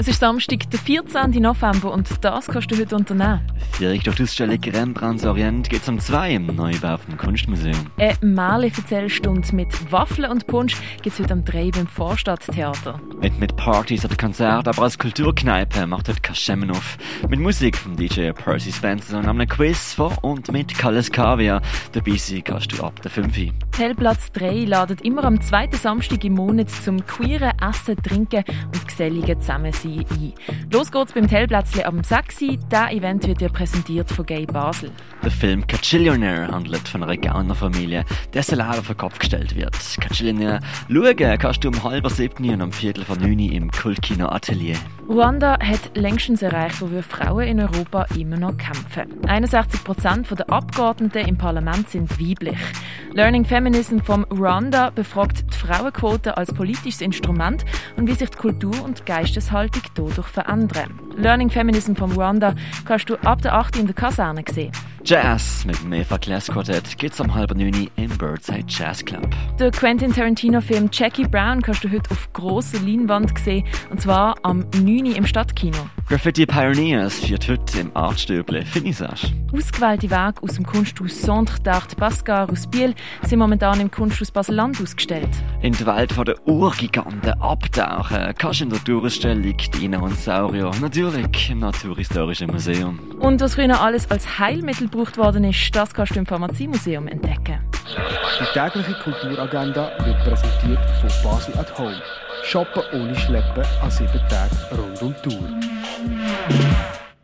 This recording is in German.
Es ist Samstag, der 14. November und das kannst du heute unternehmen. Direkt durch die Ausstellung Rembrandts Orient geht es um zwei im Neubau vom Kunstmuseum. Eine Malerzählstunde mit Waffeln und Punsch gibt es heute am 3 beim Vorstadttheater. Nicht mit Partys oder Konzerten, aber als Kulturkneipe macht heute Kaschemen auf. Mit Musik vom DJ Percy Spencer und einem Quiz von und mit Kalles Kaviar. Dabei sein kannst du ab der 5. Hellplatz 3 ladet immer am zweiten Samstag im Monat zum queeren Essen, Trinken und geselligen Zusammensein ein. Los geht's beim Tellplätzchen am 6. Dieser Event wird dir präsentiert von Gay Basel. Der Film Cachillionaire handelt von einer Gaunerfamilie, dessen Leben auf den Kopf gestellt wird. Cachillionaire schauen kannst du um halb sieben und um viertel vor neun im Kultkino Atelier. Ruanda hat längstens erreicht, wofür Frauen in Europa immer noch kämpfen. 61 Prozent der Abgeordneten im Parlament sind weiblich. Learning Feminism vom Ruanda befragt die Frauenquote als politisches Instrument und wie sich die Kultur und Geisteshaltung dadurch verändern. Learning Feminism vom Ruanda kannst du ab der 8. in der Kaserne sehen. Jazz mit dem Eva Class Quartett geht's am halben neun im Birdside Jazz Club. Der Quentin Tarantino-Film Jackie Brown kannst du heute auf grosser Leinwand sehen, und zwar am 9. im Stadtkino. Graffiti Pioneers führt heute im Artstöble Finissage. Ausgewählte Werke aus dem Kunsthaus Centre d'Art Pascal aus Biel sind momentan im Kunsthaus Basel-Land ausgestellt. In die Welt der Urgiganten abtauchen kannst du in der Tourausstellung Dino und Saurier natürlich im Naturhistorischen Museum. Und was früher alles als Heilmittel gebraucht worden ist, das kannst du im Pharmaziemuseum entdecken. Die tägliche Kulturagenda wird präsentiert von Basel at Home. Shoppen ohne Schleppen an sieben Tagen rund um die Tour.